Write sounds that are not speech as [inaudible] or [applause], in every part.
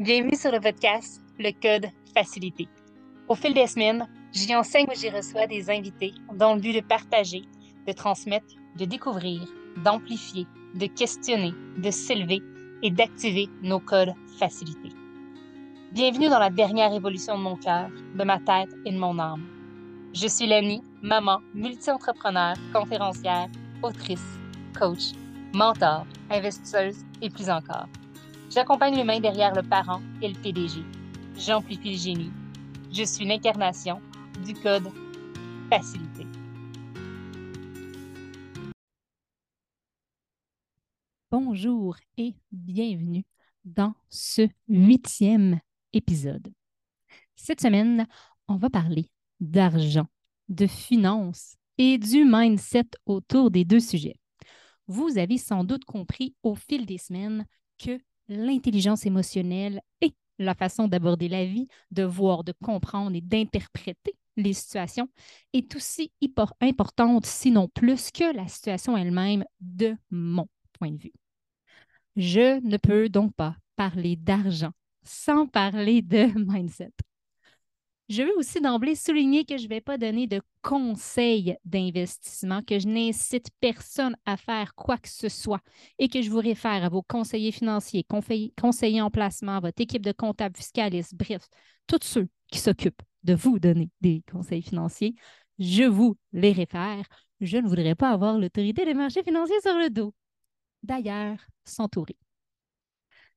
Bienvenue sur le podcast Le Code Facilité. Au fil des semaines, j'y enseigne ou j'y reçois des invités dans le but de partager, de transmettre, de découvrir, d'amplifier, de questionner, de s'élever et d'activer nos codes facilités. Bienvenue dans la dernière évolution de mon cœur, de ma tête et de mon âme. Je suis Lenny, maman, multi-entrepreneur, conférencière, autrice, coach, mentor, investisseuse et plus encore. J'accompagne l'humain derrière le parent et le PDG. J'amplifie le génie. Je suis l'incarnation du code facilité. Bonjour et bienvenue dans ce huitième épisode. Cette semaine, on va parler d'argent, de finances et du mindset autour des deux sujets. Vous avez sans doute compris au fil des semaines que l'intelligence émotionnelle et la façon d'aborder la vie, de voir, de comprendre et d'interpréter les situations est aussi importante, sinon plus que la situation elle-même de mon point de vue. Je ne peux donc pas parler d'argent sans parler de mindset. Je veux aussi d'emblée souligner que je ne vais pas donner de conseils d'investissement, que je n'incite personne à faire quoi que ce soit et que je vous réfère à vos conseillers financiers, conseillers en placement, votre équipe de comptables fiscalistes, bref, tous ceux qui s'occupent de vous donner des conseils financiers. Je vous les réfère. Je ne voudrais pas avoir l'autorité des marchés financiers sur le dos. D'ailleurs, s'entourer.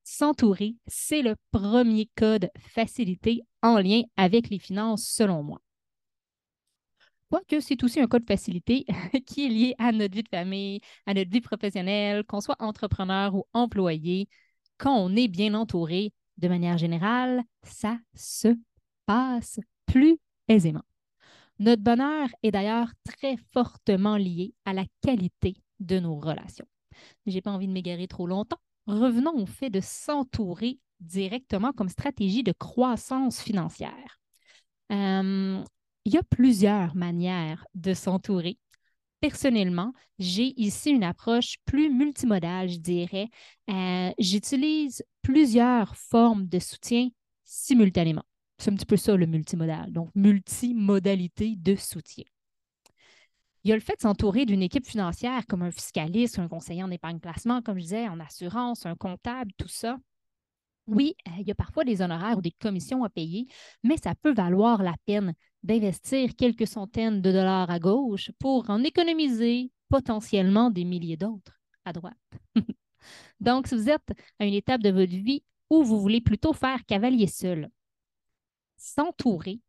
S'entourer, c'est le premier code facilité en lien avec les finances, selon moi. Quoique c'est aussi un code facilité [laughs] qui est lié à notre vie de famille, à notre vie professionnelle, qu'on soit entrepreneur ou employé, quand on est bien entouré, de manière générale, ça se passe plus aisément. Notre bonheur est d'ailleurs très fortement lié à la qualité de nos relations. Je n'ai pas envie de m'égarer trop longtemps revenons au fait de s'entourer directement comme stratégie de croissance financière. Euh, il y a plusieurs manières de s'entourer. Personnellement, j'ai ici une approche plus multimodale, je dirais. Euh, j'utilise plusieurs formes de soutien simultanément. C'est un petit peu ça le multimodal, donc multimodalité de soutien. Il y a le fait de s'entourer d'une équipe financière comme un fiscaliste, un conseiller en épargne placement, comme je disais, en assurance, un comptable, tout ça. Oui, euh, il y a parfois des honoraires ou des commissions à payer, mais ça peut valoir la peine d'investir quelques centaines de dollars à gauche pour en économiser potentiellement des milliers d'autres à droite. [laughs] Donc, si vous êtes à une étape de votre vie où vous voulez plutôt faire cavalier seul, s'entourer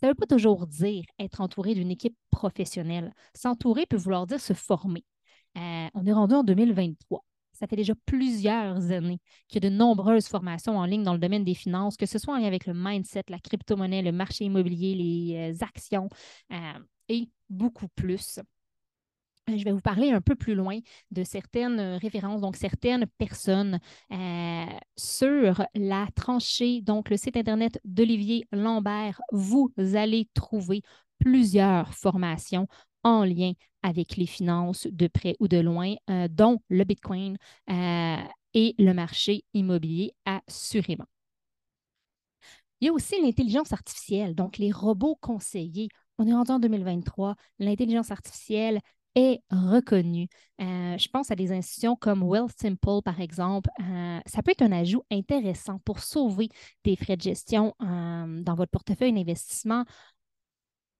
ça ne veut pas toujours dire être entouré d'une équipe professionnelle. S'entourer peut vouloir dire se former. Euh, on est rendu en 2023. Ça fait déjà plusieurs années qu'il y a de nombreuses formations en ligne dans le domaine des finances, que ce soit en lien avec le mindset, la crypto-monnaie, le marché immobilier, les euh, actions euh, et beaucoup plus je vais vous parler un peu plus loin de certaines euh, références, donc certaines personnes euh, sur la tranchée, donc le site Internet d'Olivier Lambert. Vous allez trouver plusieurs formations en lien avec les finances de près ou de loin, euh, dont le Bitcoin et le marché immobilier, assurément. Il y a aussi l'intelligence artificielle, donc les robots conseillers. On est rendu en 2023. L'intelligence artificielle est reconnu. Euh, je pense à des institutions comme Wealthsimple, par exemple. Euh, ça peut être un ajout intéressant pour sauver des frais de gestion euh, dans votre portefeuille d'investissement.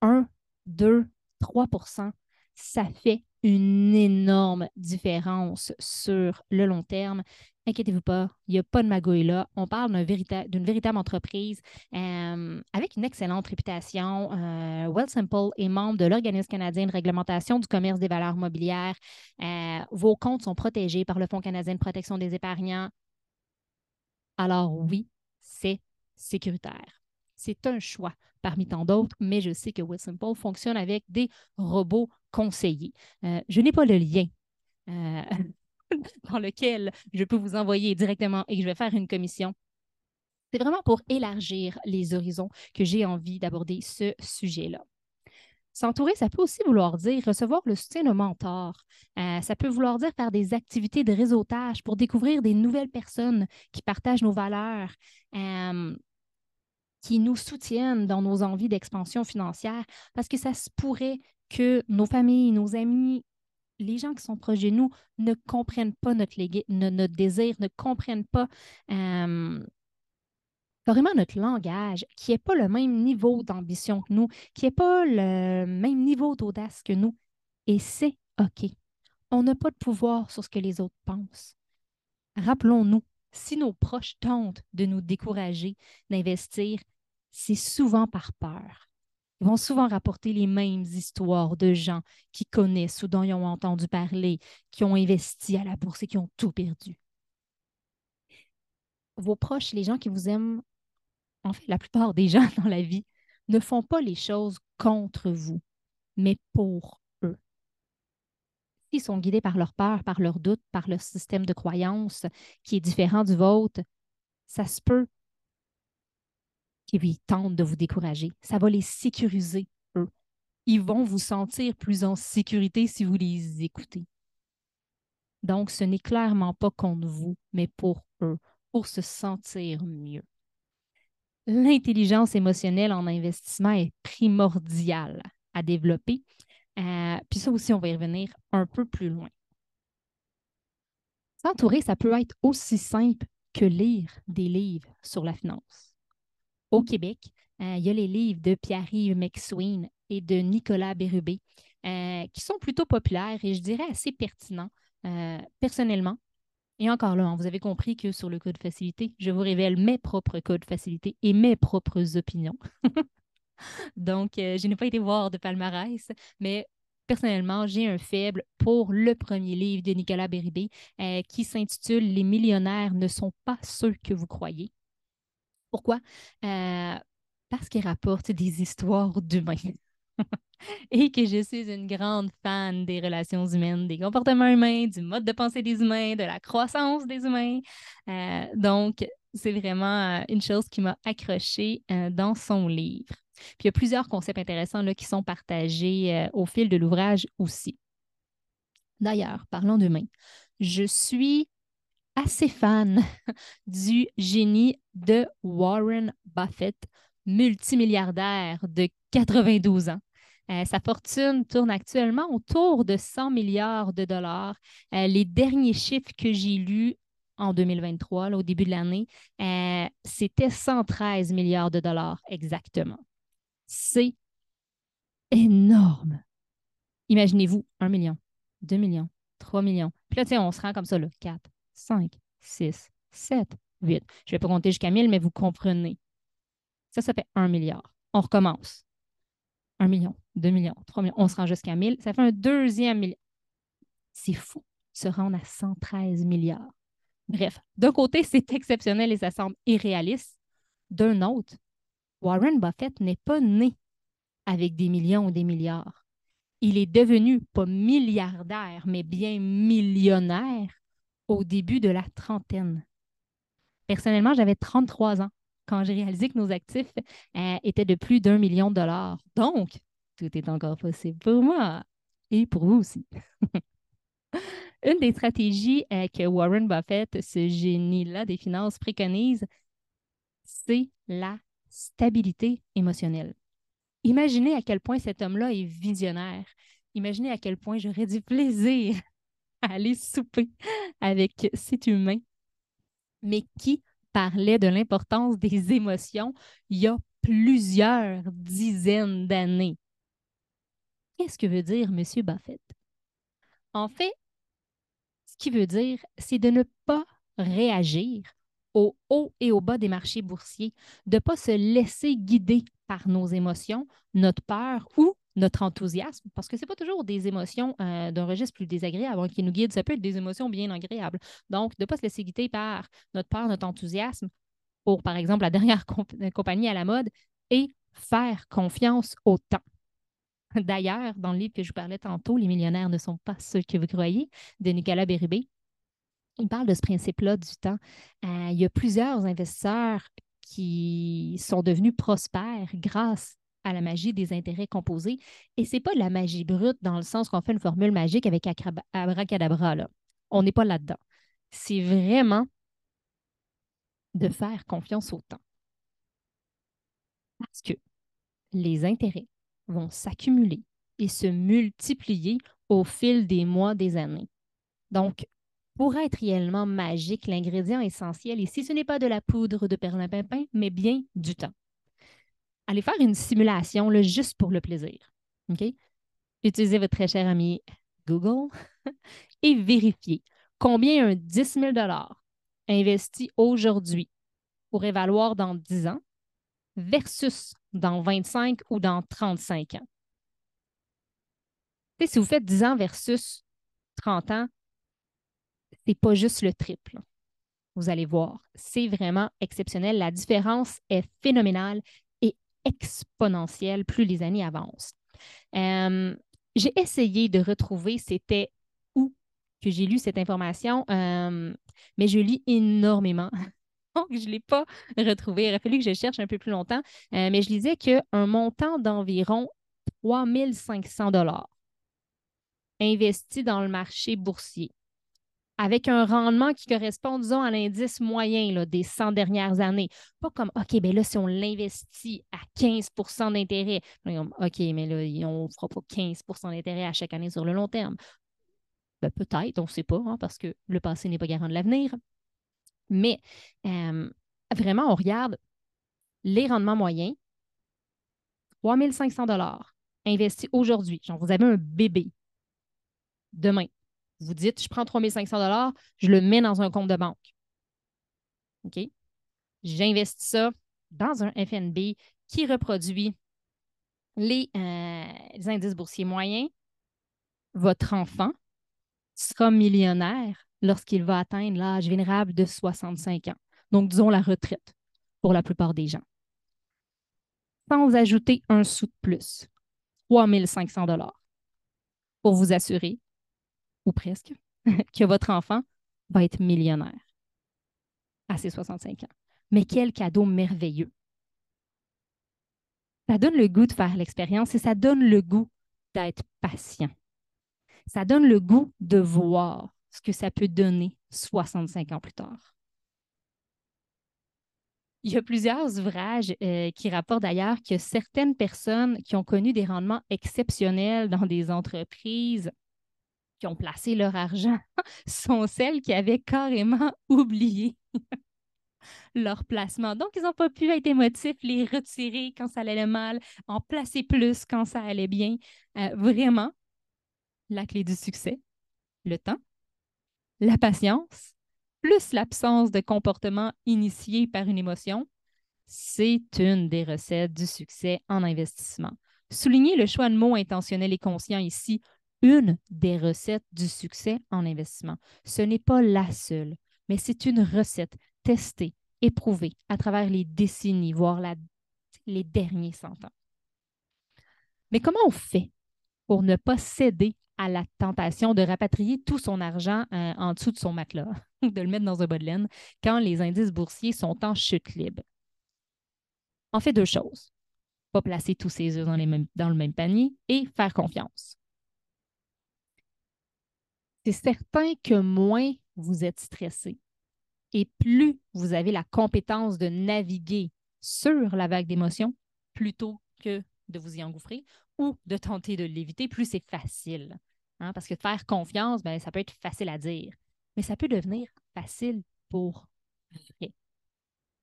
1, 2, 3% ça fait une énorme différence sur le long terme inquiétez-vous pas, il n'y a pas de magouille là. On parle d'une véritable entreprise euh, avec une excellente réputation. Euh, est membre de l'Organisme canadien de réglementation du commerce des valeurs mobilières. Euh, vos comptes sont protégés par le Fonds canadien de protection des épargnants. Alors oui, c'est sécuritaire. C'est un choix parmi tant d'autres, mais je sais que Wealthsimple fonctionne avec des robots conseillers. je n'ai pas le lien [laughs] dans lequel je peux vous envoyer directement et que je vais faire une commission. C'est vraiment pour élargir les horizons que j'ai envie d'aborder ce sujet-là. S'entourer, ça peut aussi vouloir dire recevoir le soutien d'un mentor. Euh, ça peut vouloir dire faire des activités de réseautage pour découvrir des nouvelles personnes qui partagent nos valeurs, euh, qui nous soutiennent dans nos envies d'expansion financière, parce que ça se pourrait que nos familles, nos amis, les gens qui sont proches de nous ne comprennent pas notre, notre désir, ne comprennent pas euh, carrément notre langage, qui n'est pas le même niveau d'ambition que nous, qui n'est pas le même niveau d'audace que nous. Et c'est OK. On n'a pas de pouvoir sur ce que les autres pensent. Rappelons-nous, si nos proches tentent de nous décourager d'investir, c'est souvent par peur. Ils vont souvent rapporter les mêmes histoires de gens qui connaissent ou dont ils ont entendu parler, qui ont investi à la bourse et qui ont tout perdu. Vos proches, les gens qui vous aiment, en fait, la plupart des gens [laughs] dans la vie ne font pas les choses contre vous, mais pour eux. S'ils sont guidés par leur peur, par leur doute, par leur système de croyance qui est différent du vôtre, ça se peut qu'ils tentent de vous décourager. Ça va les sécuriser, eux. Ils vont vous sentir plus en sécurité si vous les écoutez. Donc, ce n'est clairement pas contre vous, mais pour eux, pour se sentir mieux l'intelligence émotionnelle en investissement est primordiale à développer. Euh, puis ça aussi, on va y revenir un peu plus loin. S'entourer, ça peut être aussi simple que lire des livres sur la finance. Au Québec, euh, il y a les livres de Pierre-Yves McSween et de Nicolas Bérubé euh, qui sont plutôt populaires et je dirais assez pertinents. personnellement, et encore là, vous avez compris que sur le code facilité, je vous révèle mes propres codes facilité et mes propres opinions. [laughs] Donc, euh, je n'ai pas été voir de palmarès, mais personnellement, j'ai un faible pour le premier livre de Nicolas Béribé euh, qui s'intitule Les millionnaires ne sont pas ceux que vous croyez. Pourquoi? Euh, parce qu'il rapporte des histoires d'humains. [laughs] et que je suis une grande fan des relations humaines, des comportements humains, du mode de pensée des humains, de la croissance des humains. Euh, donc, c'est vraiment euh, une chose qui m'a accrochée dans son livre. Puis il y a plusieurs concepts intéressants là, qui sont partagés au fil de l'ouvrage aussi. D'ailleurs, parlons d'humains, je suis assez fan [laughs] du génie de Warren Buffett, multimilliardaire de 92 ans. Euh, sa fortune tourne actuellement autour de 100 milliards de dollars. Euh, les derniers chiffres que j'ai lus en 2023, au début de l'année, euh, c'était 113 milliards de dollars exactement. C'est énorme. Imaginez-vous 1 million, 2 millions, 3 millions. Puis là, on se rend comme ça, là, 4, 5, 6, 7, 8. Je ne vais pas compter jusqu'à 1000, mais vous comprenez. Ça, ça fait 1 milliard. On recommence. 1 million, 2 millions, 3 millions, on se rend jusqu'à 1000. Ça fait un deuxième milliard. C'est fou, se rendre à 113 milliards. Bref, d'un côté, [laughs] c'est exceptionnel et ça semble irréaliste. D'un autre, Warren Buffett n'est pas né avec des millions ou des milliards. Il est devenu pas milliardaire, mais bien millionnaire au début de la trentaine. Personnellement, j'avais 33 ans quand j'ai réalisé que nos actifs euh, étaient de plus d'un million de dollars. Donc, tout est encore possible pour moi et pour vous aussi. [laughs] Une des stratégies euh, que Warren Buffett, ce génie-là des finances, préconise, c'est la stabilité émotionnelle. Imaginez à quel point cet homme-là est visionnaire. Imaginez à quel point j'aurais du plaisir [laughs] aller souper avec cet humain, mais qui parlait de l'importance des [laughs] émotions il y a plusieurs dizaines d'années? Qu'est-ce que veut dire M. Buffett? En fait, ce qu'il veut dire, c'est de ne pas réagir au haut et au bas des marchés boursiers, de ne pas se laisser guider par nos émotions, notre peur ou notre enthousiasme, parce que ce n'est pas toujours des émotions euh, d'un registre plus désagréable hein, qui nous guident, ça peut être des émotions bien agréables. Donc, ne pas se laisser guider par notre peur, notre enthousiasme pour, par exemple, la [laughs] dernière euh, compagnie à la mode et faire confiance au temps. D'ailleurs, dans le livre que je vous parlais tantôt, Les millionnaires ne sont pas ceux que vous croyez, de Nicolas Bérubé, il parle de ce principe-là du temps. Euh, il y a plusieurs investisseurs qui sont devenus prospères grâce à la magie des intérêts composés. Et ce n'est pas de la magie brute dans le sens qu'on fait une formule magique avec abracadabra. Là. On n'est pas là-dedans. C'est vraiment de faire confiance au temps. Parce que les intérêts vont s'accumuler et se multiplier au fil des mois, des années. Donc, pour être réellement magique, l'ingrédient essentiel ici, ce n'est pas de la poudre de perlimpinpin, mais bien du temps. Allez faire une simulation là, juste pour le plaisir. Utilisez votre très cher ami Google [laughs] et vérifiez combien un 10 000 investi aujourd'hui pourrait valoir dans 10 ans versus dans 25 ou dans 35 ans. si vous faites 10 ans versus 30 ans, c'est pas juste le triple. Vous allez voir, c'est vraiment exceptionnel. La différence est phénoménale exponentielle plus les années avancent. Euh, j'ai essayé de retrouver c'était où que j'ai lu cette information, euh, mais je lis énormément. [laughs] Donc, je ne l'ai pas retrouvé. Il aurait fallu que je cherche un peu plus longtemps. Euh, mais je lisais qu'un montant d'environ 3500 dollars investi dans le marché boursier avec un rendement qui correspond, disons, à l'indice moyen des 100 dernières années. Pas comme, OK, bien là, si on l'investit à 15% d'intérêt, OK, mais là, on ne fera pas 15% d'intérêt à chaque année sur le long terme. Ben, peut-être, on ne sait pas, hein, parce que le passé n'est pas garant de l'avenir. Mais euh, vraiment, on regarde les rendements moyens, 3500 investis aujourd'hui. Genre, vous avez un bébé demain vous dites, je prends 3500 je le mets dans un compte de banque. OK? J'investis ça dans un FNB qui reproduit les, euh, les indices boursiers moyens. Votre enfant sera millionnaire lorsqu'il va atteindre l'âge vénérable de 65 ans. Donc, disons la retraite pour la plupart des gens. Sans ajouter un sou de plus, 3500 pour vous assurer ou presque, [laughs] que votre enfant va être millionnaire à ses 65 ans. Mais quel cadeau merveilleux. Ça donne le goût de faire l'expérience et ça donne le goût d'être patient. Ça donne le goût de voir ce que ça peut donner 65 ans plus tard. Il y a plusieurs ouvrages euh, qui rapportent d'ailleurs que certaines personnes qui ont connu des rendements exceptionnels dans des entreprises qui ont placé leur argent [laughs] sont celles qui avaient carrément [laughs] oublié leur placement. Donc, ils n'ont pas pu être émotifs, les retirer quand ça allait mal, en placer plus quand ça allait bien. Euh, vraiment, la clé du succès, le temps, la patience, plus l'absence de comportement initié par une émotion, c'est une des recettes du succès en investissement. Souligner le choix de mots intentionnel et conscient ici une des recettes du succès en investissement. Ce n'est pas la seule, mais c'est une recette testée, éprouvée à travers les décennies, voire les derniers cent ans. Mais comment on fait pour ne pas céder à la tentation de rapatrier tout son argent euh, en dessous de son matelas [laughs] ou de le mettre dans un bas de laine quand les indices boursiers sont en chute libre? On fait deux choses. Pas placer tous ses œufs dans, dans le même panier et faire confiance c'est certain que moins vous êtes stressé et plus vous avez la compétence de naviguer sur la vague d'émotions plutôt que de vous y engouffrer ou de tenter de l'éviter, plus c'est facile. Hein, parce que faire confiance, ben, ça peut être facile à dire, mais ça peut devenir facile pour.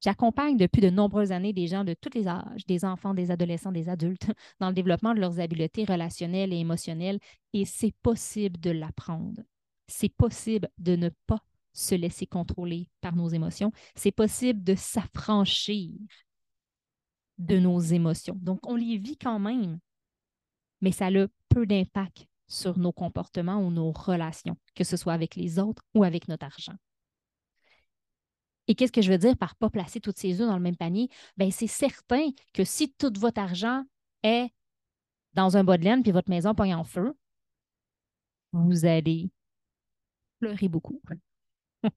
J'accompagne depuis de nombreuses années des gens de tous les âges, des enfants, des adolescents, des adultes, [laughs] dans le développement de leurs habiletés relationnelles et émotionnelles, et c'est possible de l'apprendre c'est possible de ne pas se laisser contrôler par nos émotions. C'est possible de s'affranchir de nos émotions. Donc, on les vit quand même, mais ça a peu d'impact sur nos comportements ou nos relations, que ce soit avec les autres ou avec notre argent. Et qu'est-ce que je veux dire par pas placer toutes ces œufs dans le même panier? Bien, c'est certain que si tout votre argent est dans un bas de laine puis votre maison pogne en feu, vous allez beaucoup. [laughs]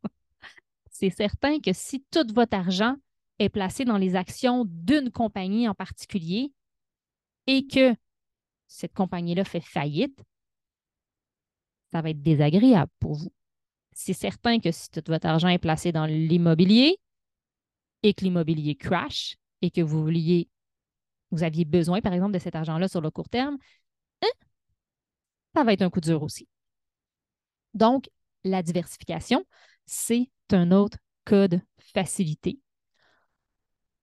c'est certain que si tout votre argent est placé dans les actions d'une compagnie en particulier, et que cette compagnie-là fait faillite, ça va être désagréable pour vous. C'est certain que si tout votre argent est placé dans l'immobilier et que l'immobilier crash et que vous vouliez, vous aviez besoin, par exemple, de cet argent-là sur le court terme, hein, ça va être un coup dur aussi. Donc, la diversification, c'est un autre code facilité.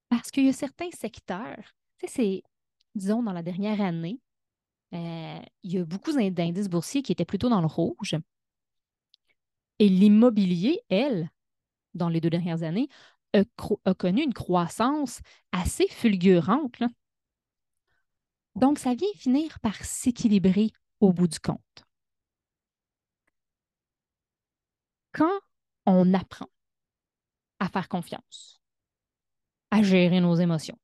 Parce qu'il y a certains secteurs, c'est, disons, dans la dernière année, euh, il y a beaucoup d'indices boursiers qui étaient plutôt dans le rouge. Et l'immobilier, elle, dans les deux dernières années, a, connu une croissance assez fulgurante. Donc, ça vient finir par s'équilibrer au bout du compte. Quand on apprend à faire confiance, à gérer nos émotions,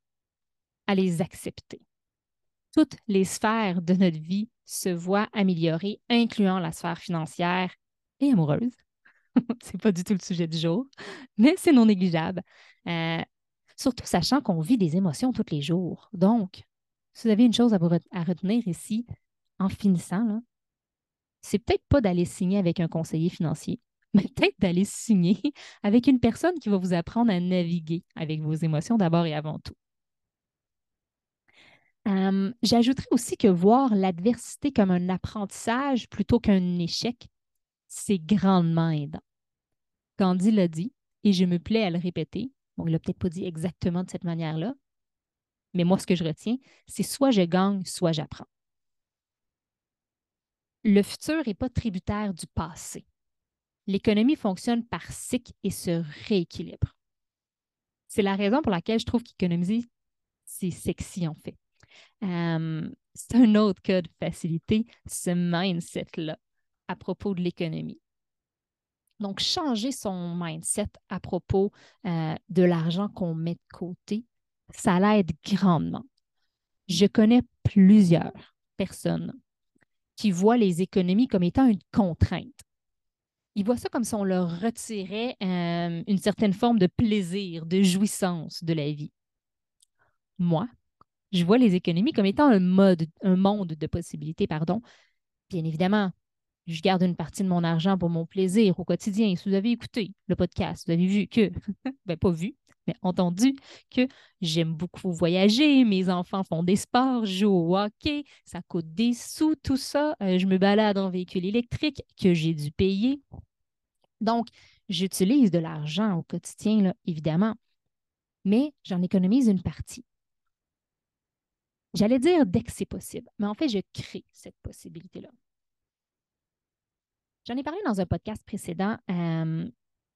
à les accepter, toutes les sphères de notre vie se voient améliorer, incluant la sphère financière et amoureuse. [laughs] c'est pas du tout le sujet du jour, mais c'est non négligeable. Euh, surtout sachant qu'on vit des émotions tous les jours. Donc, si vous avez une chose à, à retenir ici, en finissant, c'est peut-être pas d'aller signer avec un conseiller financier, [laughs] mais peut-être d'aller signer [laughs] avec une personne qui va vous apprendre à naviguer avec vos émotions d'abord et avant tout. J'ajouterais aussi que voir l'adversité comme un apprentissage plutôt qu'un échec, c'est grandement aidant. Gandhi l'a dit, et je me plais à le répéter. Bon, il l'a peut-être pas dit exactement de cette manière-là, mais moi, ce que je retiens, c'est soit je gagne, soit j'apprends. Le futur n'est pas tributaire du passé. L'économie fonctionne par cycle et se rééquilibre. C'est la raison pour laquelle je trouve qu'économiser, c'est sexy en fait. Euh, c'est un autre cas de facilité, ce mindset-là à propos de l'économie. Donc, changer son mindset à propos euh, de l'argent qu'on met de côté, ça l'aide grandement. Je connais plusieurs personnes qui voient les économies comme étant une contrainte. Ils voient ça comme si on leur retirait une certaine forme de plaisir, de jouissance de la vie. Moi, je vois les économies comme étant un mode, un monde de possibilités, pardon. Bien évidemment, je garde une partie de mon argent pour mon plaisir au quotidien. Si vous avez écouté le podcast, vous avez vu que, [laughs] ben pas vu, entendu que j'aime beaucoup voyager, mes enfants font des sports, jouent au hockey, ça coûte des sous, tout ça. Euh, je me balade en véhicule électrique que j'ai dû payer. Donc, j'utilise de l'argent au quotidien, évidemment, mais j'en économise une partie. J'allais dire dès que c'est possible, mais en fait, je crée cette possibilité-là. J'en ai parlé dans un podcast précédent, euh,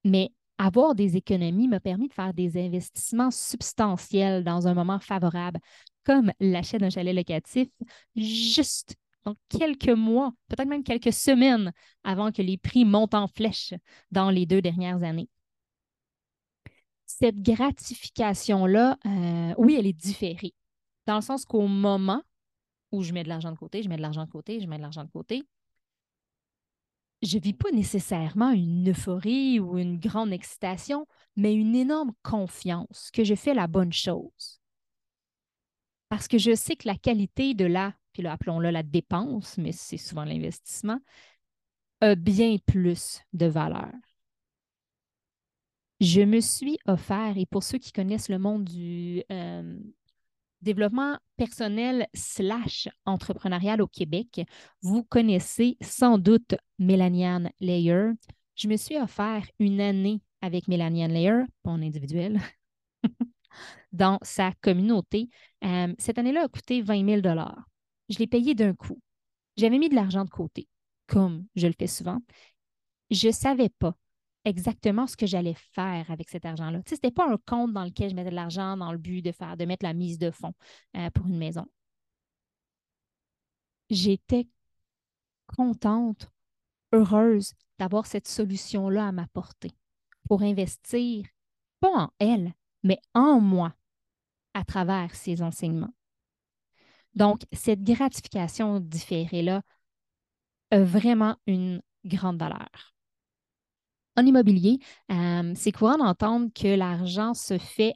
mais avoir des économies m'a permis de faire des investissements substantiels dans un moment favorable, comme l'achat d'un chalet locatif, juste dans quelques mois, peut-être même quelques semaines avant que les prix montent en flèche dans les deux dernières années. Cette gratification-là, euh, oui, elle est différée dans le sens qu'au moment où je mets de l'argent de côté, je mets de l'argent de côté, je mets de l'argent de côté, je ne vis pas nécessairement une euphorie ou une grande excitation, mais une énorme confiance que je fais la bonne chose. Parce que je sais que la qualité de la, puis là, appelons-le la dépense, mais c'est souvent l'investissement, a bien plus de valeur. Je me suis offert, et pour ceux qui connaissent le monde du, euh, développement personnel slash entrepreneurial au Québec, vous connaissez sans doute Mélaniane Layer. Je me suis offert une année avec Mélaniane Layer, en individuel, [laughs] dans sa communauté. Euh, cette année-là a coûté 20 000 Je l'ai payé d'un coup. J'avais mis de l'argent de côté, comme je le fais souvent. Je ne savais pas exactement ce que j'allais faire avec cet argent-là. Ce n'était pas un compte dans lequel je mettais de l'argent dans le but de faire, de mettre la mise de fonds euh, pour une maison. J'étais contente, heureuse d'avoir cette solution-là à m'apporter pour investir, pas en elle, mais en moi à travers ces enseignements. Donc, cette gratification différée-là a vraiment une grande valeur. En immobilier, euh, c'est courant d'entendre que l'argent se fait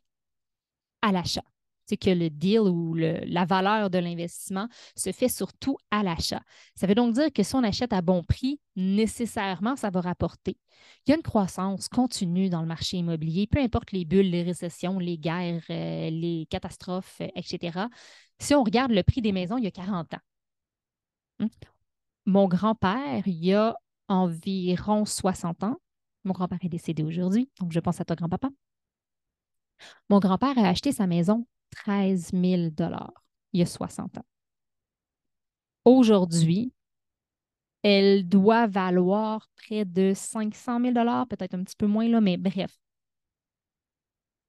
à l'achat? c'est que le deal ou la valeur de l'investissement se fait surtout à l'achat. Ça veut donc dire que si on achète à bon prix, nécessairement, ça va rapporter. Il y a une croissance continue dans le marché immobilier, peu importe les bulles, les récessions, les guerres, euh, les catastrophes, euh, etc. Si on regarde le prix des maisons il y a 40 ans, hein, mon grand-père, il y a environ 60 ans, mon grand-père est décédé aujourd'hui, donc je pense à toi, grand-papa. Mon grand-père a acheté sa maison 13 000 il y a 60 ans. Aujourd'hui, elle doit valoir près de 500 000 peut-être un petit peu moins, là, mais bref,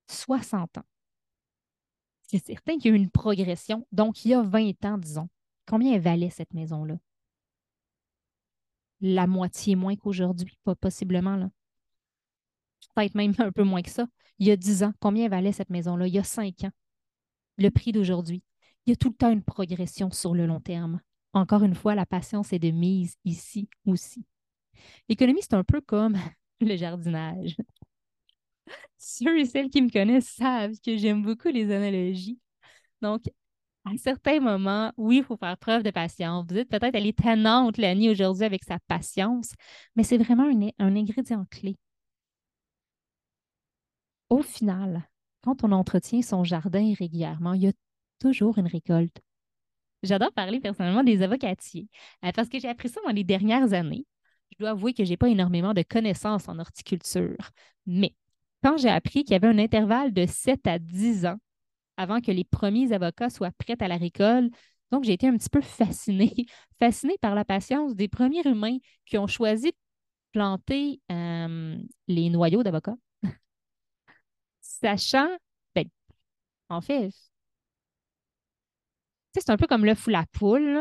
60 ans. C'est certain qu'il y a eu une progression. Donc, il y a 20 ans, disons, combien valait cette maison-là? La moitié moins qu'aujourd'hui, pas possiblement, là. Peut-être même un peu moins que ça. Il y a 10 ans, combien valait cette maison-là? Il y a 5 ans le prix d'aujourd'hui. Il y a tout le temps une progression sur le long terme. Encore une fois, la patience est de mise ici aussi. L'économie, c'est un peu comme [laughs] le jardinage. Ceux et celles qui me connaissent savent que j'aime beaucoup les analogies. Donc, à certains moments, oui, il faut faire preuve de patience. Vous dites peut-être, elle est tannante, Lani, aujourd'hui, avec sa patience, mais c'est vraiment un ingrédient clé. Au final, quand on entretient son jardin régulièrement, il y a toujours une récolte. J'adore parler personnellement des avocatiers euh, parce que j'ai appris ça dans les dernières années. Je dois avouer que je n'ai pas énormément de connaissances en horticulture, mais quand j'ai appris qu'il y avait un intervalle de 7 à 10 ans avant que les premiers avocats soient prêts à la récolte, donc j'ai été un petit peu fascinée, [laughs] fascinée par la patience des premiers humains qui ont choisi de planter euh, les noyaux d'avocats sachant, ben, en fait, c'est un peu comme le fou la poule,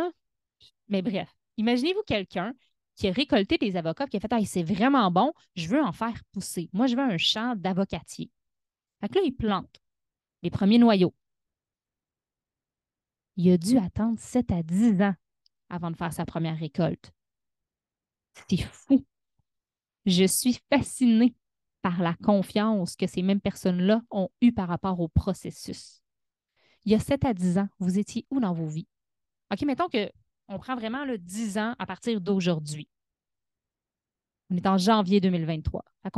mais bref, imaginez-vous quelqu'un qui a récolté des avocats et qui a fait c'est vraiment bon, je veux en faire pousser. Moi, je veux un champ d'avocatier. Fait que là, il plante les premiers noyaux. Il a dû attendre 7 à 10 ans avant de faire sa première récolte. C'est fou. Je suis fascinée par la confiance que ces mêmes personnes-là ont eue par rapport au processus. Il y a 7 à 10 ans, vous étiez où dans vos vies? OK, mettons qu'on prend vraiment le 10 ans à partir d'aujourd'hui. On est en janvier 2023, à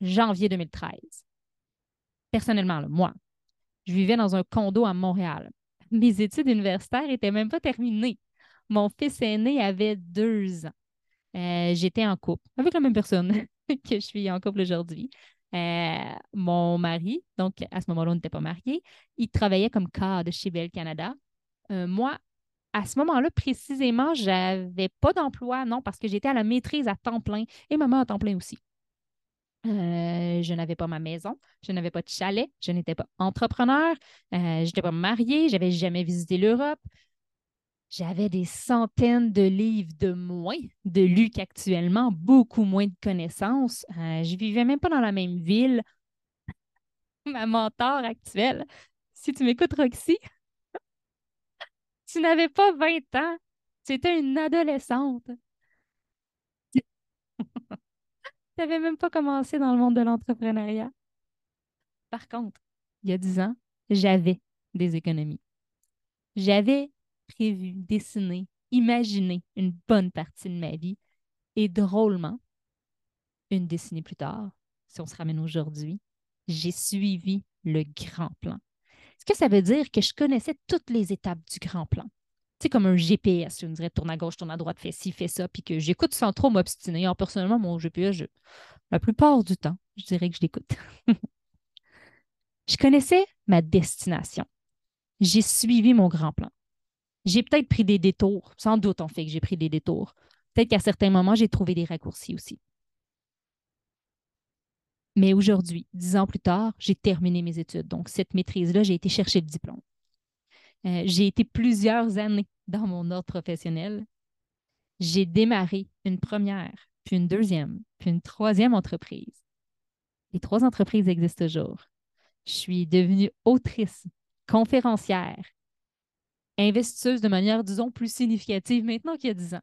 janvier 2013. Personnellement, moi, je vivais dans un condo à Montréal. [laughs] Mes études universitaires n'étaient même pas terminées. Mon fils aîné avait deux ans. Euh, j'étais en couple avec la même personne [laughs] que je suis en couple aujourd'hui. Euh, mon mari, donc à ce moment-là, on n'était pas mariés, il travaillait comme cadre chez Bell Canada. Euh, moi, à ce moment-là, précisément, je n'avais pas d'emploi, non, parce que j'étais à la maîtrise à temps plein et maman à temps plein aussi. je n'avais pas ma maison, je n'avais pas de chalet, je n'étais pas entrepreneur, je n'étais pas mariée, je n'avais jamais visité l'Europe, j'avais des centaines de livres de moins de lus qu'actuellement, beaucoup moins de connaissances. Euh, je vivais même pas dans la même ville. [laughs] Ma mentor actuelle, si tu m'écoutes, Roxy, [laughs] tu n'avais pas 20 ans, tu étais une adolescente. [laughs] tu n'avais même pas commencé dans le monde de l'entrepreneuriat. Par contre, il y a 10 ans, j'avais des économies. J'avais prévu, dessiné, imaginé une bonne partie de ma vie. Et drôlement, une décennie plus tard, si on se ramène aujourd'hui, j'ai suivi le grand plan. Ce que ça veut dire que je connaissais toutes les étapes du grand plan? C'est comme un GPS, je me dirais tourne à gauche, tourne à droite, fais ci, fais ça, puis que j'écoute sans trop m'obstiner. Alors, personnellement, mon GPS, la plupart du temps, je dirais que je l'écoute. [laughs] je connaissais ma destination. J'ai suivi mon grand plan. J'ai peut-être pris des détours, sans doute en fait que j'ai pris des détours. Peut-être qu'à certains moments, j'ai trouvé des raccourcis aussi. Mais aujourd'hui, dix ans plus tard, j'ai terminé mes études. Donc, cette maîtrise-là, j'ai été chercher le diplôme. Euh, j'ai été plusieurs années dans mon ordre professionnel. J'ai démarré une première, puis une deuxième, puis une troisième entreprise. Les trois entreprises existent toujours. Je suis devenue autrice, conférencière, investisseuse de manière, disons, plus significative maintenant qu'il y a dix ans.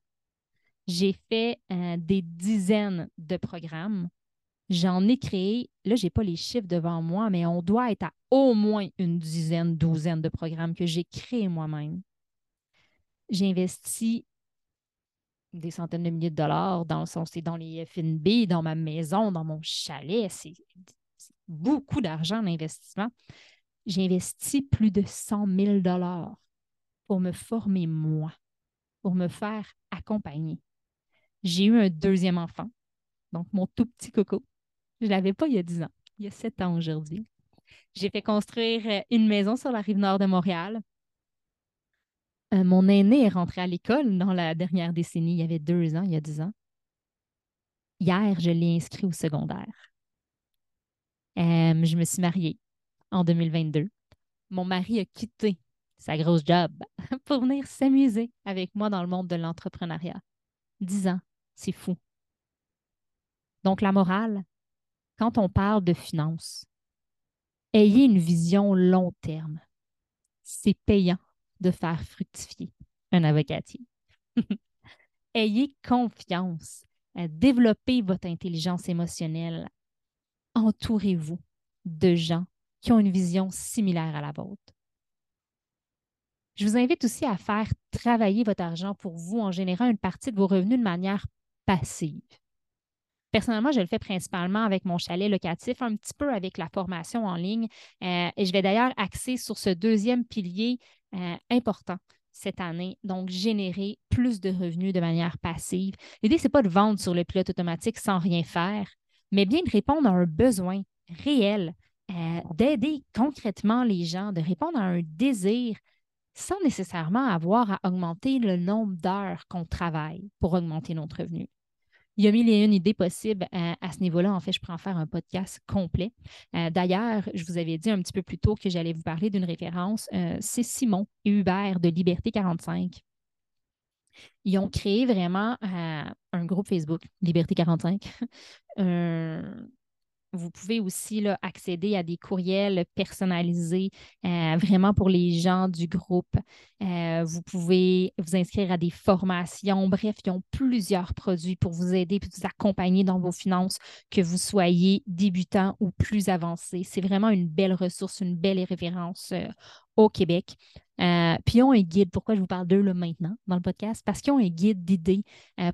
J'ai fait euh, des dizaines de programmes J'en ai créé, là, je n'ai pas les chiffres devant moi, mais on doit être à au moins une dizaine, douzaine de programmes que j'ai créés moi-même. J'ai investi des centaines de milliers de dollars dans, dans les FNB, dans ma maison, dans mon chalet. C'est beaucoup d'argent d'investissement. J'ai investi plus de 100 000 dollars pour me former moi, pour me faire accompagner. J'ai eu un deuxième enfant, donc mon tout petit coco. Je ne l'avais pas il y a 10 ans, il y a 7 ans aujourd'hui. J'ai fait construire euh, une maison sur la rive nord de Montréal. Euh, mon aîné est rentré à l'école dans la dernière décennie, il y avait deux ans, il y a 10 ans. Hier, je l'ai inscrit au secondaire. Euh, je me suis mariée en 2022. Mon mari a quitté sa grosse job [laughs] pour venir s'amuser avec moi dans le monde de l'entrepreneuriat. Dix ans, c'est fou. Donc, la morale, quand on parle de finances, ayez une vision long terme. C'est payant de faire fructifier un avocatier. [laughs] ayez confiance. Développez votre intelligence émotionnelle. Entourez-vous de gens qui ont une vision similaire à la vôtre. Je vous invite aussi à faire travailler votre argent pour vous en générant une partie de vos revenus de manière passive. Personnellement, je le fais principalement avec mon chalet locatif, un petit peu avec la formation en ligne. Euh, et je vais d'ailleurs axer sur ce deuxième pilier euh, important cette année, donc générer plus de revenus de manière passive. L'idée, ce n'est pas de vendre sur le pilote automatique sans rien faire, mais bien de répondre à un besoin réel, euh, d'aider concrètement les gens, de répondre à un désir sans nécessairement avoir à augmenter le nombre d'heures qu'on travaille pour augmenter notre revenu. Il y a mille et une idées possibles euh, à, ce niveau-là. En fait, je en faire un podcast complet. Euh, d'ailleurs, je vous avais dit un petit peu plus tôt que j'allais vous parler d'une référence. C'est Simon et Hubert de Liberté 45. Ils ont créé vraiment un groupe Facebook, Liberté 45, [laughs] Vous pouvez aussi accéder à des courriels personnalisés euh, vraiment pour les gens du groupe. Euh, vous pouvez vous inscrire à des formations. Bref, ils ont plusieurs produits pour vous aider et vous accompagner dans vos finances, que vous soyez débutant ou plus avancé. C'est vraiment une belle ressource, une belle référence euh, au Québec. puis ils ont un guide. Pourquoi je vous parle d'eux maintenant dans le podcast? Parce qu'ils ont un guide d'idées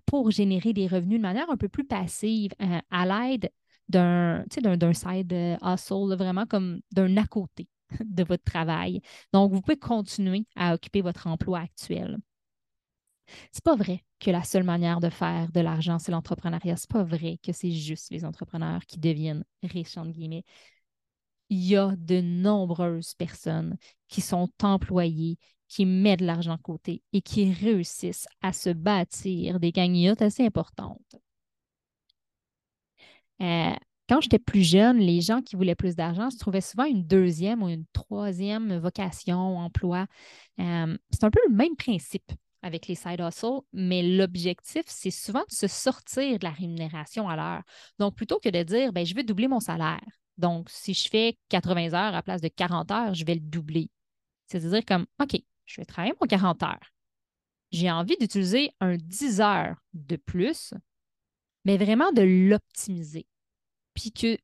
pour générer des revenus de manière un peu plus passive à l'aide d'un, side euh, hustle, vraiment comme d'un à côté [laughs] de votre travail. Donc, vous pouvez continuer à occuper votre emploi actuel. C'est pas vrai que la seule manière de faire de l'argent, c'est l'entrepreneuriat. C'est pas vrai que c'est juste les entrepreneurs qui deviennent riches, entre guillemets. Il y a de nombreuses personnes qui sont employées, qui mettent de l'argent de côté et qui réussissent à se bâtir des cagnottes assez importantes. Euh, quand j'étais plus jeune, les gens qui voulaient plus d'argent se trouvaient souvent une deuxième ou une troisième vocation, emploi. Euh, c'est un peu le même principe avec les side hustles, mais l'objectif, c'est souvent de se sortir de la rémunération à l'heure. Donc, plutôt que de dire, ben, je veux doubler mon salaire. Donc, si je fais 80 heures à place de 40 heures, je vais le doubler. C'est-à-dire comme, OK, je vais travailler mon 40 heures. J'ai envie d'utiliser un 10 heures de plus mais vraiment de l'optimiser. Puis que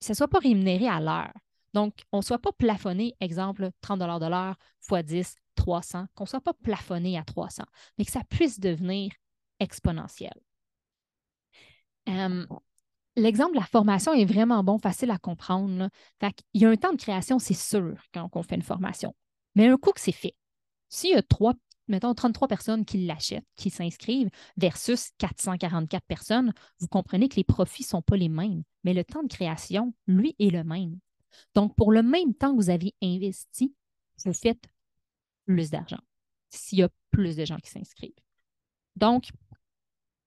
ça ne soit pas rémunéré à l'heure. Donc, on ne soit pas plafonné, exemple, 30 de l'heure fois 10, 300, qu'on ne soit pas plafonné à 300, mais que ça puisse devenir exponentiel. L'exemple de la formation est vraiment bon, facile à comprendre. Il y a un temps de création, c'est sûr, quand on fait une formation. Mais un coup que c'est fait, s'il y a trois mettons, 33 personnes qui l'achètent, qui s'inscrivent, versus 444 personnes, vous comprenez que les profits ne sont pas les mêmes, mais le temps de création, lui, est le même. Donc, pour le même temps que vous avez investi, vous faites plus d'argent s'il y a plus de gens qui s'inscrivent. Donc,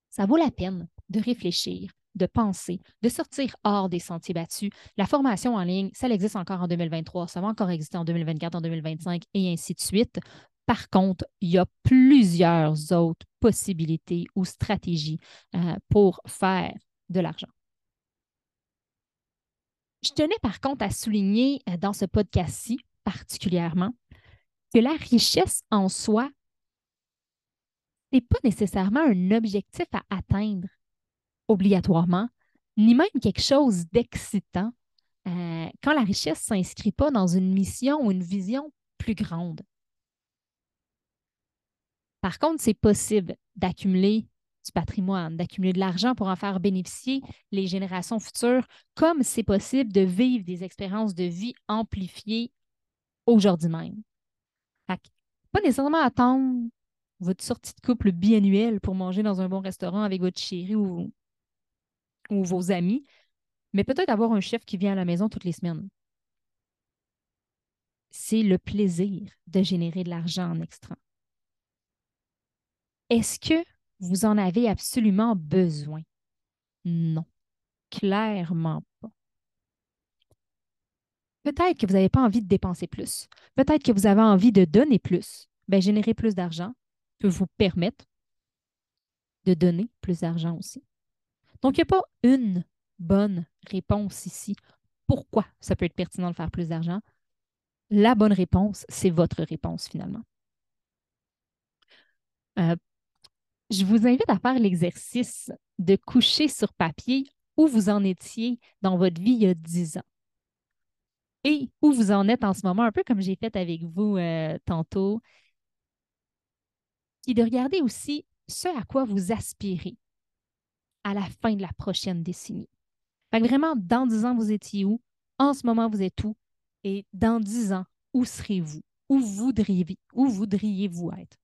ça vaut la peine de réfléchir, de penser, de sortir hors des sentiers battus. La formation en ligne, ça existe encore en 2023, ça va encore exister en 2024, en 2025 et ainsi de suite. Par contre, il y a plusieurs autres possibilités ou stratégies euh, pour faire de l'argent. Je tenais par contre à souligner euh, dans ce podcast-ci particulièrement que la richesse en soi n'est pas nécessairement un objectif à atteindre obligatoirement, ni même quelque chose d'excitant euh, quand la richesse ne s'inscrit pas dans une mission ou une vision plus grande. Par contre, c'est possible d'accumuler du patrimoine, d'accumuler de l'argent pour en faire bénéficier les générations futures, comme c'est possible de vivre des expériences de vie amplifiées aujourd'hui même. pas nécessairement attendre votre sortie de couple biannuelle pour manger dans un bon restaurant avec votre chérie ou, ou vos amis, mais peut-être avoir un chef qui vient à la maison toutes les semaines. C'est le plaisir de générer de l'argent en extra. Est-ce que vous en avez absolument besoin? Non, clairement pas. Peut-être que vous n'avez pas envie de dépenser plus. Peut-être que vous avez envie de donner plus. Bien, générer plus d'argent peut vous permettre de donner plus d'argent aussi. Donc, il n'y a pas une bonne réponse ici. Pourquoi ça peut être pertinent de faire plus d'argent? La bonne réponse, c'est votre réponse finalement. Euh, je vous invite à faire l'exercice de coucher sur papier où vous en étiez dans votre vie il y a 10 ans et où vous en êtes en ce moment, un peu comme j'ai fait avec vous euh, tantôt, et de regarder aussi ce à quoi vous aspirez à la fin de la prochaine décennie. vraiment, dans 10 ans, vous étiez où? En ce moment, vous êtes où? Et dans 10 ans, où serez-vous? Où voudriez-vous où voudriez être?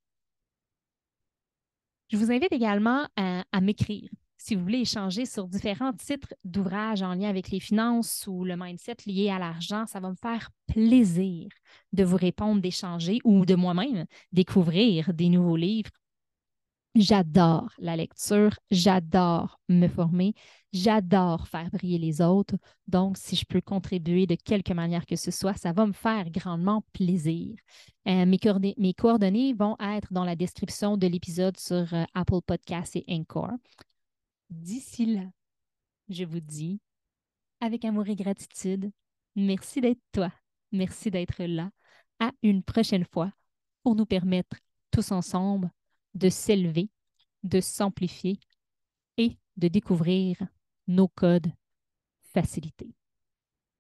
Je vous invite également à, m'écrire si vous voulez échanger sur différents titres d'ouvrages en lien avec les finances ou le mindset lié à l'argent, ça va me faire plaisir de vous répondre, d'échanger ou de moi-même découvrir des nouveaux livres J'adore la lecture, j'adore me former, j'adore faire briller les autres. Donc, si je peux contribuer de quelque manière que ce soit, ça va me faire grandement plaisir. Euh, mes, coordonnées, vont être dans la description de l'épisode sur euh, Apple Podcasts et Encore. D'ici là, je vous dis, avec amour et gratitude, merci d'être toi, merci d'être là. À une prochaine fois pour nous permettre tous ensemble de s'élever, de s'amplifier et de découvrir nos codes facilités.